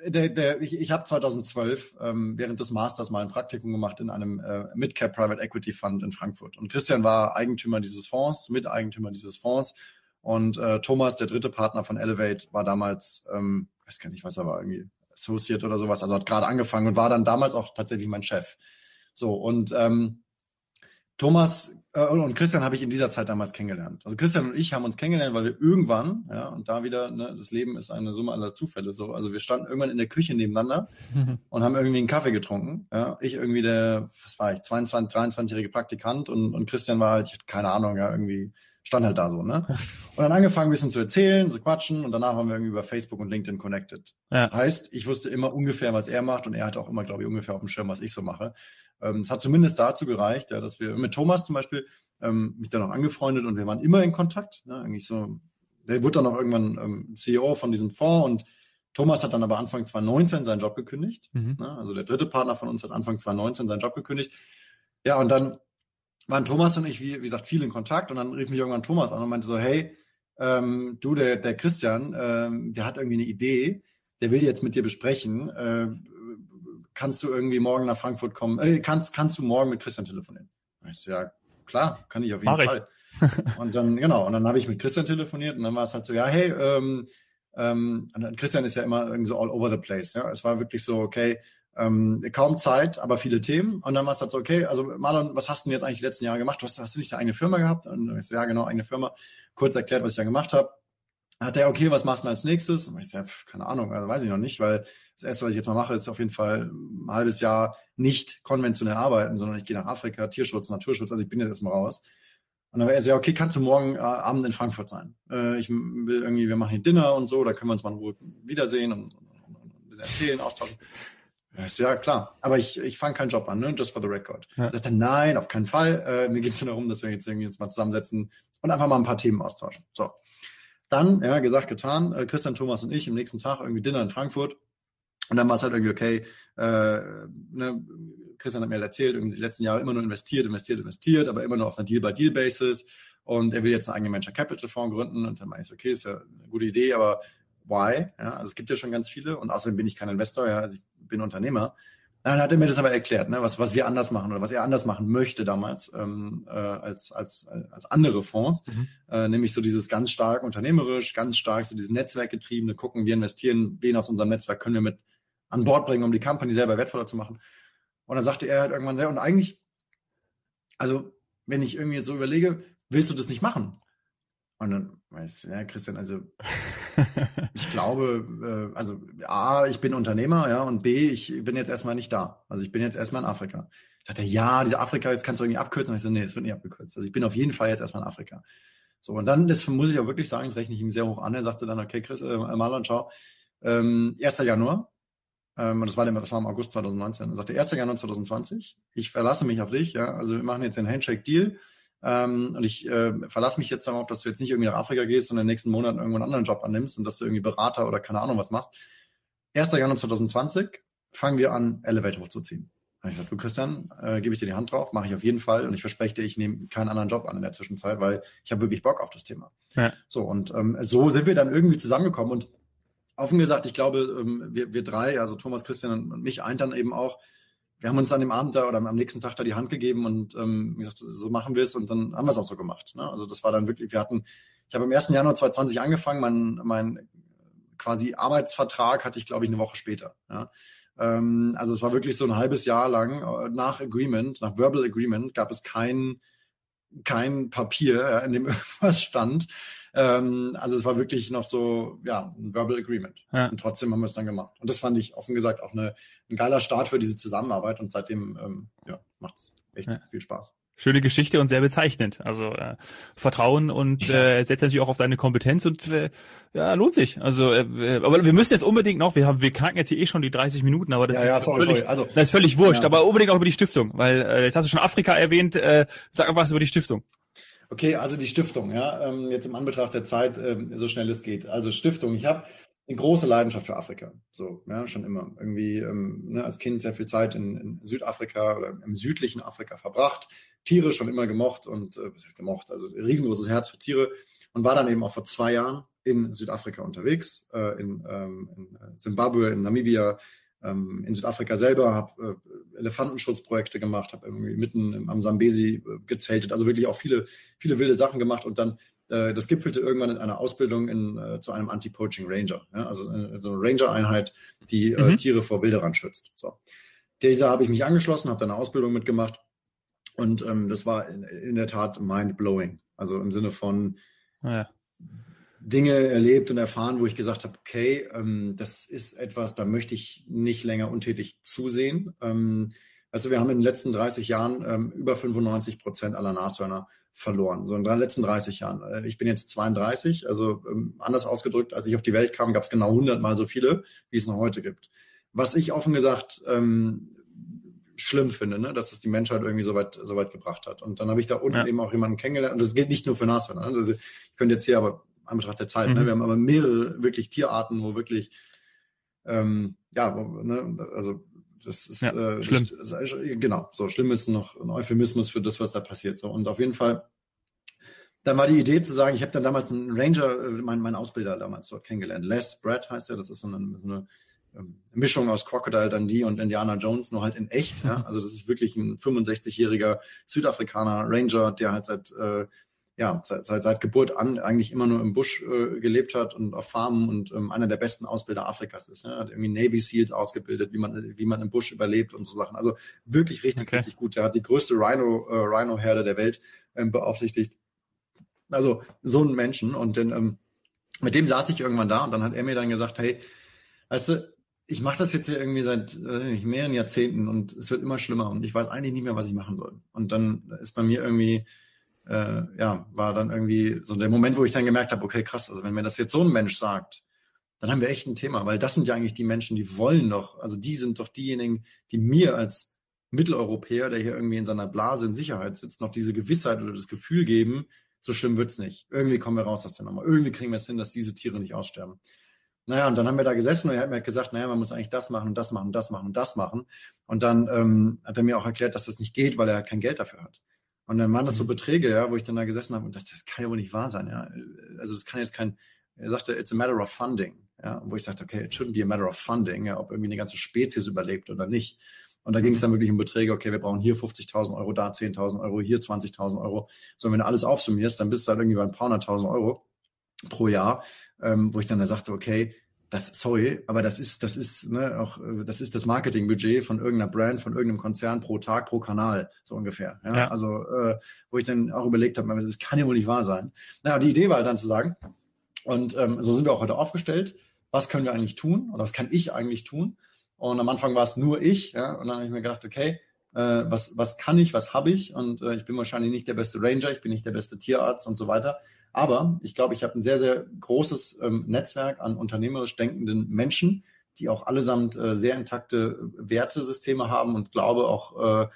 der, der, ich, ich habe 2012 ähm, während des Masters mal ein Praktikum gemacht in einem äh, Midcap Private Equity Fund in Frankfurt. Und Christian war Eigentümer dieses Fonds, Miteigentümer dieses Fonds. Und äh, Thomas, der dritte Partner von Elevate, war damals, ähm, weiß gar nicht, was er war, irgendwie Associate oder sowas, also hat gerade angefangen und war dann damals auch tatsächlich mein Chef. So, und ähm, Thomas äh, und Christian habe ich in dieser Zeit damals kennengelernt. Also Christian und ich haben uns kennengelernt, weil wir irgendwann, ja, und da wieder, ne, das Leben ist eine Summe aller Zufälle. So, also wir standen irgendwann in der Küche nebeneinander und haben irgendwie einen Kaffee getrunken. Ja, ich irgendwie der, was war ich, 22, 23-jährige Praktikant und, und Christian war halt, ich hatte keine Ahnung, ja, irgendwie stand halt da so, ne? Und dann angefangen, ein bisschen zu erzählen, zu quatschen und danach haben wir irgendwie über Facebook und LinkedIn connected. Ja. Heißt, ich wusste immer ungefähr, was er macht und er hatte auch immer, glaube ich, ungefähr auf dem Schirm, was ich so mache. Ähm, es hat zumindest dazu gereicht, ja, dass wir mit Thomas zum Beispiel ähm, mich dann auch angefreundet und wir waren immer in Kontakt. Ne, eigentlich so, der wurde dann auch irgendwann ähm, CEO von diesem Fonds und Thomas hat dann aber Anfang 2019 seinen Job gekündigt. Mhm. Ne, also der dritte Partner von uns hat Anfang 2019 seinen Job gekündigt. Ja, und dann waren Thomas und ich, wie, wie gesagt, viel in Kontakt und dann rief mich irgendwann Thomas an und meinte so, hey, ähm, du, der, der Christian, ähm, der hat irgendwie eine Idee, der will jetzt mit dir besprechen. Äh, kannst du irgendwie morgen nach Frankfurt kommen? Äh, kannst, kannst du morgen mit Christian telefonieren? Ich so, ja, klar, kann ich auf jeden Mach Fall. und dann, genau, und dann habe ich mit Christian telefoniert und dann war es halt so, ja, hey, ähm, ähm, Christian ist ja immer irgendwie so all over the place, ja. Es war wirklich so, okay, ähm, kaum Zeit, aber viele Themen. Und dann war es halt so, okay, also Marlon, was hast du denn jetzt eigentlich die letzten Jahre gemacht? Du hast, hast du nicht eine eigene Firma gehabt? Und ich so, ja, genau, eigene Firma. Kurz erklärt, was ich da gemacht habe. Hat er, okay, was machst du denn als nächstes? Und ich so, ja, keine Ahnung, also weiß ich noch nicht, weil das erste, was ich jetzt mal mache, ist auf jeden Fall ein halbes Jahr nicht konventionell arbeiten, sondern ich gehe nach Afrika, Tierschutz, Naturschutz, also ich bin jetzt erstmal raus. Und dann war er so, ja, okay, kannst du morgen äh, Abend in Frankfurt sein? Äh, ich will irgendwie, wir machen hier Dinner und so, da können wir uns mal in Ruhe wiedersehen und, und, und ein bisschen erzählen, austauschen. Ja, klar, aber ich, ich fange keinen Job an, ne? just for the record. Ja. Sagt er, nein, auf keinen Fall. Äh, mir geht es nur darum, dass wir jetzt irgendwie jetzt mal zusammensetzen und einfach mal ein paar Themen austauschen. So. Dann, ja, gesagt, getan, äh, Christian Thomas und ich im nächsten Tag irgendwie Dinner in Frankfurt. Und dann war es halt irgendwie okay, äh, ne, Christian hat mir halt erzählt, irgendwie die letzten Jahre immer nur investiert, investiert, investiert, aber immer nur auf einer Deal-by-Deal-Basis. Und er will jetzt einen eigenen Venture Capital Fonds gründen. Und dann meine ich, okay, ist ja eine gute Idee, aber why? Ja, also es gibt ja schon ganz viele. Und außerdem bin ich kein Investor, ja, also ich bin Unternehmer. Dann hat er mir das aber erklärt, ne, was, was wir anders machen oder was er anders machen möchte damals ähm, äh, als, als, als andere Fonds. Mhm. Äh, nämlich so dieses ganz stark unternehmerisch, ganz stark so dieses Netzwerkgetriebene, gucken, wir investieren, wen aus unserem Netzwerk können wir mit an Bord bringen, um die Company selber wertvoller zu machen. Und dann sagte er halt irgendwann sehr, und eigentlich, also wenn ich irgendwie so überlege, willst du das nicht machen? Und dann weißt du, ja, Christian, also ich glaube, äh, also A, ich bin Unternehmer, ja, und B, ich bin jetzt erstmal nicht da. Also ich bin jetzt erstmal in Afrika. Ich dachte, ja, diese Afrika, jetzt kannst du irgendwie abkürzen. Und ich so, nee, es wird nicht abgekürzt. Also ich bin auf jeden Fall jetzt erstmal in Afrika. So, und dann, das muss ich auch wirklich sagen, das rechne ich ihm sehr hoch an. Er sagte dann, okay, Chris, äh, Marlon, schau, ähm, 1. Januar, ähm, und das war, das war im August 2019, er sagte 1. Januar 2020, ich verlasse mich auf dich, ja, also wir machen jetzt den Handshake-Deal, ähm, und ich äh, verlasse mich jetzt darauf, dass du jetzt nicht irgendwie nach Afrika gehst und in den nächsten Monaten irgendwo einen anderen Job annimmst und dass du irgendwie Berater oder keine Ahnung was machst. 1. Januar 2020 fangen wir an, Elevator hochzuziehen. Und ich sagte, du Christian, äh, gebe ich dir die Hand drauf, mache ich auf jeden Fall und ich verspreche dir, ich nehme keinen anderen Job an in der Zwischenzeit, weil ich habe wirklich Bock auf das Thema. Ja. So, und ähm, so sind wir dann irgendwie zusammengekommen und offen gesagt, ich glaube, ähm, wir, wir drei, also Thomas, Christian und mich, eint dann eben auch, wir haben uns an dem Abend da oder am nächsten Tag da die Hand gegeben und ähm, gesagt, so machen wir es und dann haben wir es auch so gemacht. Ne? Also das war dann wirklich, wir hatten, ich habe am 1. Januar 2020 angefangen, mein, mein quasi Arbeitsvertrag hatte ich, glaube ich, eine Woche später. Ja? Ähm, also es war wirklich so ein halbes Jahr lang äh, nach Agreement, nach Verbal Agreement gab es kein, kein Papier, in dem irgendwas stand. Ähm, also es war wirklich noch so, ja, ein Verbal Agreement. Ja. Und trotzdem haben wir es dann gemacht. Und das fand ich offen gesagt auch eine, ein geiler Start für diese Zusammenarbeit und seitdem ähm, ja, macht es echt ja. viel Spaß. Schöne Geschichte und sehr bezeichnend. Also äh, Vertrauen und äh, setzt natürlich auch auf deine Kompetenz und äh, ja, lohnt sich. Also, äh, äh aber wir müssen jetzt unbedingt noch, wir haben, wir knacken jetzt hier eh schon die 30 Minuten, aber das, ja, ist, ja, sorry, völlig, sorry. Also, das ist völlig wurscht. Ja. Aber unbedingt auch über die Stiftung, weil äh, jetzt hast du schon Afrika erwähnt. Äh, sag was über die Stiftung. Okay, also die Stiftung, ja, ähm, jetzt im Anbetracht der Zeit, ähm, so schnell es geht. Also Stiftung, ich habe eine große Leidenschaft für Afrika, so, ja, schon immer. Irgendwie ähm, ne, als Kind sehr viel Zeit in, in Südafrika oder im südlichen Afrika verbracht, Tiere schon immer gemocht und äh, gemocht, also riesengroßes Herz für Tiere und war dann eben auch vor zwei Jahren in Südafrika unterwegs, äh, in, ähm, in Zimbabwe, in Namibia, ähm, in Südafrika selber, habe äh, Elefantenschutzprojekte gemacht, habe irgendwie mitten am Sambesi äh, gezeltet, also wirklich auch viele, viele wilde Sachen gemacht und dann äh, das gipfelte irgendwann in einer Ausbildung in, äh, zu einem Anti-Poaching Ranger, ja? also äh, so eine Ranger-Einheit, die äh, mhm. Tiere vor Wilderern schützt. So. Dieser habe ich mich angeschlossen, habe da eine Ausbildung mitgemacht und ähm, das war in, in der Tat mind-blowing. Also im Sinne von, ja. Dinge erlebt und erfahren, wo ich gesagt habe, okay, ähm, das ist etwas, da möchte ich nicht länger untätig zusehen. Ähm, also wir haben in den letzten 30 Jahren ähm, über 95 Prozent aller Nashörner verloren. So in den letzten 30 Jahren. Äh, ich bin jetzt 32, also ähm, anders ausgedrückt, als ich auf die Welt kam, gab es genau 100 mal so viele, wie es noch heute gibt. Was ich offen gesagt ähm, schlimm finde, ne? dass es die Menschheit irgendwie so weit, so weit gebracht hat. Und dann habe ich da unten ja. eben auch jemanden kennengelernt. Und das gilt nicht nur für Nashörner. Ne? Also ich könnte jetzt hier aber Anbetracht der Zeit. Ne? Mhm. Ne? Wir haben aber mehrere wirklich Tierarten, wo wirklich, ähm, ja, wo, ne? also das ist ja, äh, schlimm. Das, genau, so schlimm ist noch ein Euphemismus für das, was da passiert. So und auf jeden Fall. Dann war die Idee zu sagen, ich habe dann damals einen Ranger, äh, meinen mein Ausbilder damals dort kennengelernt. Les Brad heißt er, das ist so eine, so eine ähm, Mischung aus Crocodile Dundee und Indiana Jones, nur halt in echt. Ja? Also das ist wirklich ein 65-jähriger Südafrikaner Ranger, der halt seit äh, ja, seit, seit, seit Geburt an eigentlich immer nur im Busch äh, gelebt hat und auf Farmen und ähm, einer der besten Ausbilder Afrikas ist. Ne? Hat irgendwie Navy Seals ausgebildet, wie man, wie man im Busch überlebt und so Sachen. Also wirklich richtig, okay. richtig gut. Der hat die größte Rhino, äh, Rhino-Herde der Welt ähm, beaufsichtigt. Also so ein Menschen. Und dann, ähm, mit dem saß ich irgendwann da und dann hat er mir dann gesagt, hey, weißt du, ich mache das jetzt hier irgendwie seit nicht, mehreren Jahrzehnten und es wird immer schlimmer und ich weiß eigentlich nicht mehr, was ich machen soll. Und dann ist bei mir irgendwie äh, ja, war dann irgendwie so der Moment, wo ich dann gemerkt habe, okay, krass, also wenn mir das jetzt so ein Mensch sagt, dann haben wir echt ein Thema, weil das sind ja eigentlich die Menschen, die wollen doch, also die sind doch diejenigen, die mir als Mitteleuropäer, der hier irgendwie in seiner Blase in Sicherheit sitzt, noch diese Gewissheit oder das Gefühl geben, so schlimm wird's nicht. Irgendwie kommen wir raus aus der Nummer. Irgendwie kriegen wir es hin, dass diese Tiere nicht aussterben. Naja, und dann haben wir da gesessen und er hat mir gesagt, naja, man muss eigentlich das machen und das machen und das machen und das machen. Und dann ähm, hat er mir auch erklärt, dass das nicht geht, weil er kein Geld dafür hat. Und dann waren das so mhm. Beträge, ja, wo ich dann da gesessen habe und dachte, das kann ja wohl nicht wahr sein, ja. Also das kann jetzt kein, er sagte, it's a matter of funding, ja, wo ich dachte, okay, it shouldn't be a matter of funding, ja, ob irgendwie eine ganze Spezies überlebt oder nicht. Und da ging es dann wirklich um Beträge, okay, wir brauchen hier 50.000 Euro, da 10.000 Euro, hier 20.000 Euro. So, wenn du alles aufsummierst, dann bist du halt irgendwie bei ein paar hunderttausend Euro pro Jahr, ähm, wo ich dann da sagte, okay, das, sorry, aber das ist, das ist, ne, auch, das ist das Marketingbudget von irgendeiner Brand, von irgendeinem Konzern pro Tag, pro Kanal, so ungefähr. Ja? ja. Also, äh, wo ich dann auch überlegt habe, das kann ja wohl nicht wahr sein. Naja, die Idee war halt dann zu sagen, und ähm, so sind wir auch heute aufgestellt, was können wir eigentlich tun oder was kann ich eigentlich tun? Und am Anfang war es nur ich, ja, und dann habe ich mir gedacht, okay, äh, was, was kann ich, was habe ich? Und äh, ich bin wahrscheinlich nicht der beste Ranger, ich bin nicht der beste Tierarzt und so weiter. Aber ich glaube, ich habe ein sehr, sehr großes ähm, Netzwerk an unternehmerisch denkenden Menschen, die auch allesamt äh, sehr intakte Wertesysteme haben und glaube auch äh,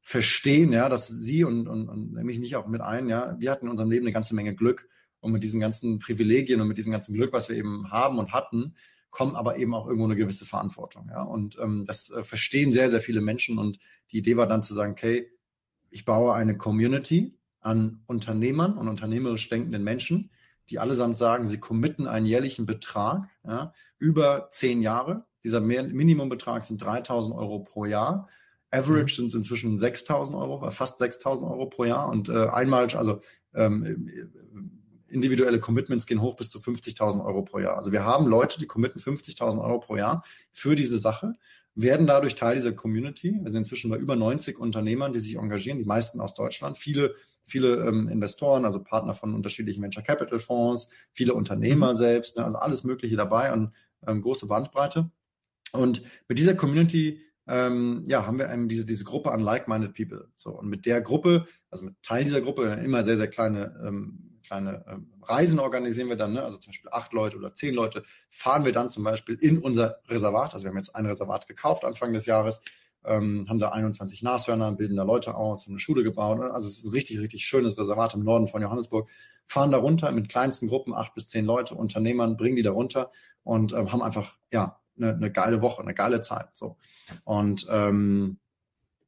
verstehen, ja, dass sie und, und, und nehme ich nicht auch mit ein, ja, wir hatten in unserem Leben eine ganze Menge Glück und mit diesen ganzen Privilegien und mit diesem ganzen Glück, was wir eben haben und hatten, kommen aber eben auch irgendwo eine gewisse Verantwortung. Ja? Und ähm, das äh, verstehen sehr, sehr viele Menschen. Und die Idee war dann zu sagen, okay, ich baue eine Community an Unternehmern und unternehmerisch denkenden Menschen, die allesamt sagen, sie committen einen jährlichen Betrag ja, über zehn Jahre. Dieser Minimumbetrag sind 3.000 Euro pro Jahr. Average sind inzwischen 6.000 Euro, fast 6.000 Euro pro Jahr. Und äh, einmal, also ähm, individuelle Commitments gehen hoch bis zu 50.000 Euro pro Jahr. Also wir haben Leute, die committen 50.000 Euro pro Jahr für diese Sache, werden dadurch Teil dieser Community. Wir sind inzwischen bei über 90 Unternehmern, die sich engagieren, die meisten aus Deutschland, viele viele ähm, Investoren, also Partner von unterschiedlichen Venture Capital Fonds, viele Unternehmer mhm. selbst, ne, also alles Mögliche dabei und ähm, große Bandbreite. Und mit dieser Community ähm, ja, haben wir eben diese, diese Gruppe an like-minded people. So, und mit der Gruppe, also mit Teil dieser Gruppe, immer sehr, sehr kleine, ähm, kleine ähm, Reisen organisieren wir dann, ne? also zum Beispiel acht Leute oder zehn Leute, fahren wir dann zum Beispiel in unser Reservat. Also wir haben jetzt ein Reservat gekauft Anfang des Jahres, ähm, haben da 21 Nashörner, bilden da Leute aus, haben eine Schule gebaut. Also es ist ein richtig, richtig schönes Reservat im Norden von Johannesburg. Fahren da runter mit kleinsten Gruppen, acht bis zehn Leute, Unternehmern, bringen die da runter und ähm, haben einfach, ja, eine, eine geile Woche, eine geile Zeit. So. Und ähm,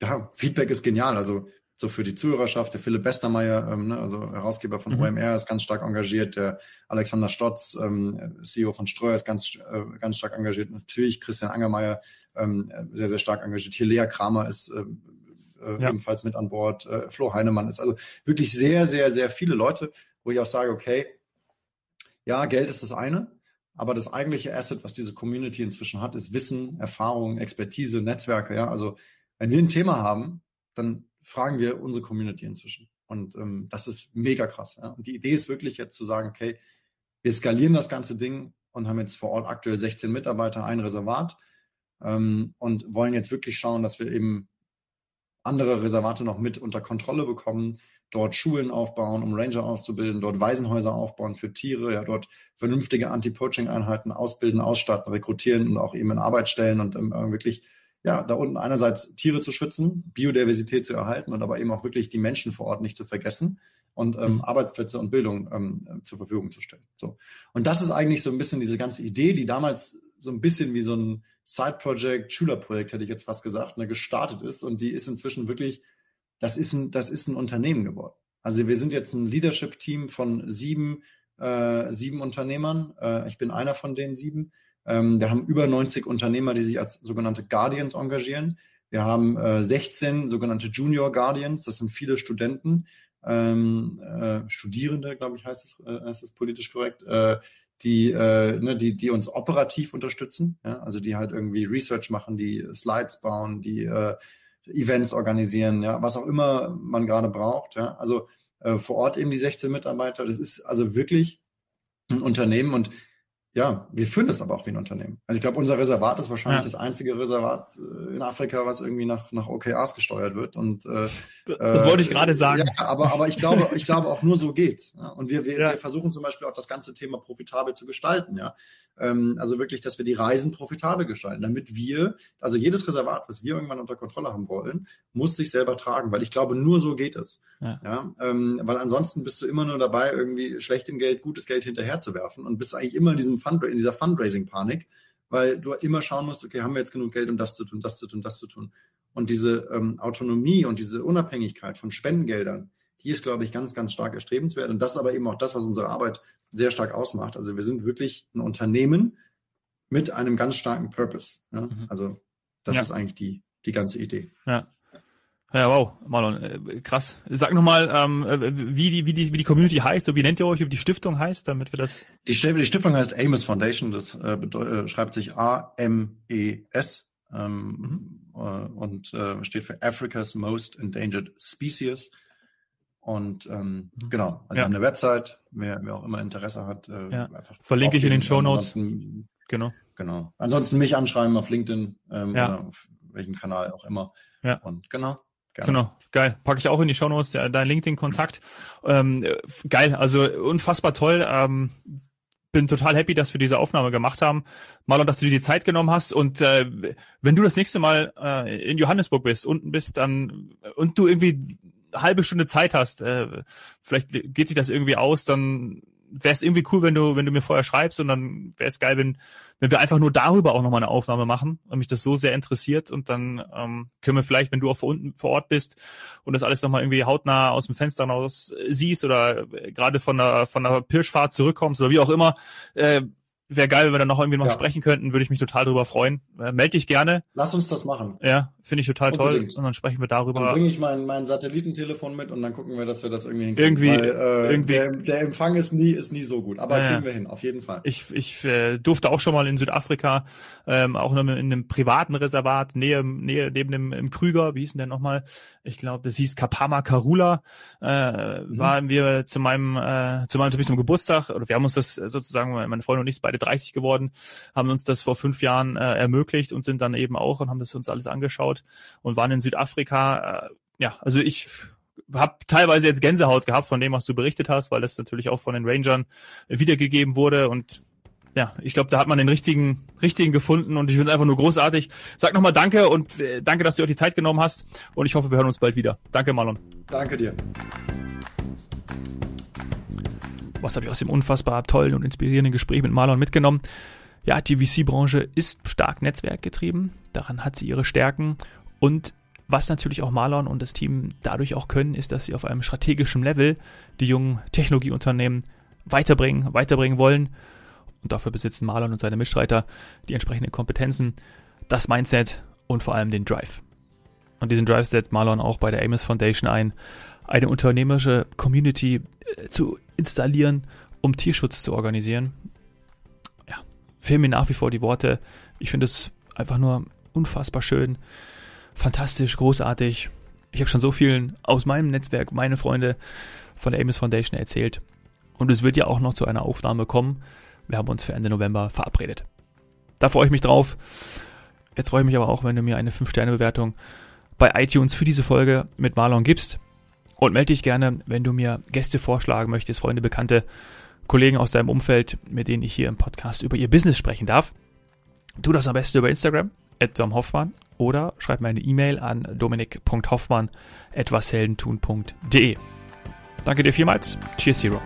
ja, Feedback ist genial. Also so für die Zuhörerschaft, der Philipp Westermeier, ähm, ne, also Herausgeber von mhm. OMR, ist ganz stark engagiert. Der Alexander Stotz, ähm, CEO von Streuer, ist ganz, äh, ganz stark engagiert. Natürlich Christian Angermeier, ähm, sehr, sehr stark engagiert. Hier Lea Kramer ist äh, äh, ja. ebenfalls mit an Bord. Äh, Flo Heinemann ist also wirklich sehr, sehr, sehr viele Leute, wo ich auch sage, okay, ja, Geld ist das eine, aber das eigentliche Asset, was diese Community inzwischen hat, ist Wissen, Erfahrung, Expertise, Netzwerke. Ja, also wenn wir ein Thema haben, dann fragen wir unsere Community inzwischen. Und ähm, das ist mega krass. Ja? Und die Idee ist wirklich jetzt zu sagen, okay, wir skalieren das ganze Ding und haben jetzt vor Ort aktuell 16 Mitarbeiter, ein Reservat ähm, und wollen jetzt wirklich schauen, dass wir eben andere Reservate noch mit unter Kontrolle bekommen, dort Schulen aufbauen, um Ranger auszubilden, dort Waisenhäuser aufbauen für Tiere, ja, dort vernünftige Anti-Poaching-Einheiten ausbilden, ausstatten, rekrutieren und auch eben in Arbeit stellen und ähm, wirklich, ja, da unten einerseits Tiere zu schützen, Biodiversität zu erhalten und aber eben auch wirklich die Menschen vor Ort nicht zu vergessen und ähm, mhm. Arbeitsplätze und Bildung ähm, zur Verfügung zu stellen. So. Und das ist eigentlich so ein bisschen diese ganze Idee, die damals so ein bisschen wie so ein Side-Project, Schülerprojekt, hätte ich jetzt fast gesagt, ne, gestartet ist und die ist inzwischen wirklich das ist ein, das ist ein Unternehmen geworden. Also wir sind jetzt ein Leadership-Team von sieben, äh, sieben Unternehmern. Äh, ich bin einer von den sieben. Ähm, wir haben über 90 Unternehmer, die sich als sogenannte Guardians engagieren. Wir haben äh, 16 sogenannte Junior Guardians. Das sind viele Studenten, ähm, äh, Studierende, glaube ich, heißt es, äh, heißt es politisch korrekt, äh, die, äh, ne, die, die uns operativ unterstützen. Ja? Also die halt irgendwie Research machen, die Slides bauen, die äh, Events organisieren, ja, was auch immer man gerade braucht. Ja. Also äh, vor Ort eben die 16 Mitarbeiter. Das ist also wirklich ein Unternehmen und ja, wir führen das aber auch wie ein Unternehmen. Also ich glaube, unser Reservat ist wahrscheinlich ja. das einzige Reservat äh, in Afrika, was irgendwie nach, nach OKRs gesteuert wird. Und äh, das wollte ich gerade sagen. Ja, aber, aber ich glaube, ich glaube auch nur so geht's. Ja? Und wir, wir, ja. wir versuchen zum Beispiel auch das ganze Thema profitabel zu gestalten. Ja, ähm, also wirklich, dass wir die Reisen profitabel gestalten, damit wir, also jedes Reservat, was wir irgendwann unter Kontrolle haben wollen, muss sich selber tragen, weil ich glaube, nur so geht es. Ja. ja ähm, weil ansonsten bist du immer nur dabei, irgendwie schlechtem Geld gutes Geld hinterherzuwerfen und bist eigentlich immer in diesem Fund, in dieser Fundraising-Panik, weil du immer schauen musst, okay, haben wir jetzt genug Geld, um das zu tun, das zu tun, das zu tun. Und diese ähm, Autonomie und diese Unabhängigkeit von Spendengeldern, die ist, glaube ich, ganz, ganz stark erstrebenswert. Und das ist aber eben auch das, was unsere Arbeit sehr stark ausmacht. Also wir sind wirklich ein Unternehmen mit einem ganz starken Purpose. Ja? Mhm. Also das ja. ist eigentlich die, die ganze Idee. Ja. Ja, wow, Marlon, äh, krass. Sag nochmal, ähm, äh, wie, die, wie, die, wie die Community heißt, so wie nennt ihr euch, wie die Stiftung heißt, damit wir das... Die, die Stiftung heißt Amos Foundation, das äh, äh, schreibt sich A-M-E-S ähm, mhm. äh, und äh, steht für Africa's Most Endangered Species. Und ähm, mhm. genau, also ja. eine Website, wer, wer auch immer Interesse hat. Äh, ja. Verlinke ich in den Show Notes. Genau. Genau. Ansonsten mich anschreiben auf LinkedIn ähm, ja. oder auf welchem Kanal auch immer. Ja. Und genau. Gerne. Genau, geil. Packe ich auch in die Show Notes, dein LinkedIn-Kontakt. Ähm, geil, also unfassbar toll. Ähm, bin total happy, dass wir diese Aufnahme gemacht haben. Marlon, dass du dir die Zeit genommen hast. Und äh, wenn du das nächste Mal äh, in Johannesburg bist, unten bist, dann und du irgendwie halbe Stunde Zeit hast, äh, vielleicht geht sich das irgendwie aus, dann wäre es irgendwie cool, wenn du, wenn du mir vorher schreibst und dann wäre es geil, wenn, wenn wir einfach nur darüber auch nochmal eine Aufnahme machen, weil mich das so sehr interessiert und dann ähm, können wir vielleicht, wenn du auch vor, unten, vor Ort bist und das alles nochmal irgendwie hautnah aus dem Fenster raus siehst oder äh, gerade von der, von der Pirschfahrt zurückkommst oder wie auch immer, äh, wäre geil, wenn wir dann noch irgendwie noch ja. sprechen könnten, würde ich mich total darüber freuen. Äh, meld dich gerne. Lass uns das machen. Ja, finde ich total Unbedingt. toll. Und dann sprechen wir darüber. Dann bringe ich mein, mein Satellitentelefon mit und dann gucken wir, dass wir das irgendwie hinkriegen. Irgendwie, Weil, äh, irgendwie. Der, der, Empfang ist nie, ist nie so gut. Aber ja, kriegen wir hin, auf jeden Fall. Ich, ich äh, durfte auch schon mal in Südafrika, ähm, auch noch in einem privaten Reservat, nähe, nähe neben dem im Krüger, wie hieß denn der nochmal? Ich glaube, das hieß Kapama Karula, äh, mhm. waren wir zu meinem, äh, zu meinem, zu meinem Geburtstag, oder wir haben uns das sozusagen, meine Freundin und ich, beide 30 geworden, haben uns das vor fünf Jahren äh, ermöglicht und sind dann eben auch und haben das uns alles angeschaut und waren in Südafrika. Äh, ja, also ich habe teilweise jetzt Gänsehaut gehabt von dem, was du berichtet hast, weil das natürlich auch von den Rangern wiedergegeben wurde und ja, ich glaube, da hat man den richtigen, richtigen gefunden und ich finde es einfach nur großartig. Sag nochmal Danke und äh, danke, dass du auch die Zeit genommen hast und ich hoffe, wir hören uns bald wieder. Danke, Marlon. Danke dir. Was habe ich aus dem unfassbar tollen und inspirierenden Gespräch mit Marlon mitgenommen? Ja, die VC-Branche ist stark netzwerkgetrieben. Daran hat sie ihre Stärken. Und was natürlich auch Marlon und das Team dadurch auch können, ist, dass sie auf einem strategischen Level die jungen Technologieunternehmen weiterbringen, weiterbringen wollen. Und dafür besitzen Marlon und seine Mitstreiter die entsprechenden Kompetenzen, das Mindset und vor allem den Drive. Und diesen Drive setzt Marlon auch bei der Amos Foundation ein, eine unternehmerische Community äh, zu installieren, um Tierschutz zu organisieren. Ja, fehlen mir nach wie vor die Worte. Ich finde es einfach nur unfassbar schön, fantastisch, großartig. Ich habe schon so vielen aus meinem Netzwerk, meine Freunde von der Amos Foundation erzählt. Und es wird ja auch noch zu einer Aufnahme kommen. Wir haben uns für Ende November verabredet. Da freue ich mich drauf. Jetzt freue ich mich aber auch, wenn du mir eine 5-Sterne-Bewertung bei iTunes für diese Folge mit Marlon gibst. Und melde dich gerne, wenn du mir Gäste vorschlagen möchtest, Freunde, Bekannte, Kollegen aus deinem Umfeld, mit denen ich hier im Podcast über ihr Business sprechen darf. Tu das am besten über Instagram, Hoffmann, oder schreib mir eine E-Mail an dominik.hoffmann.washeldentun.de. Danke dir vielmals. Cheers, Hero.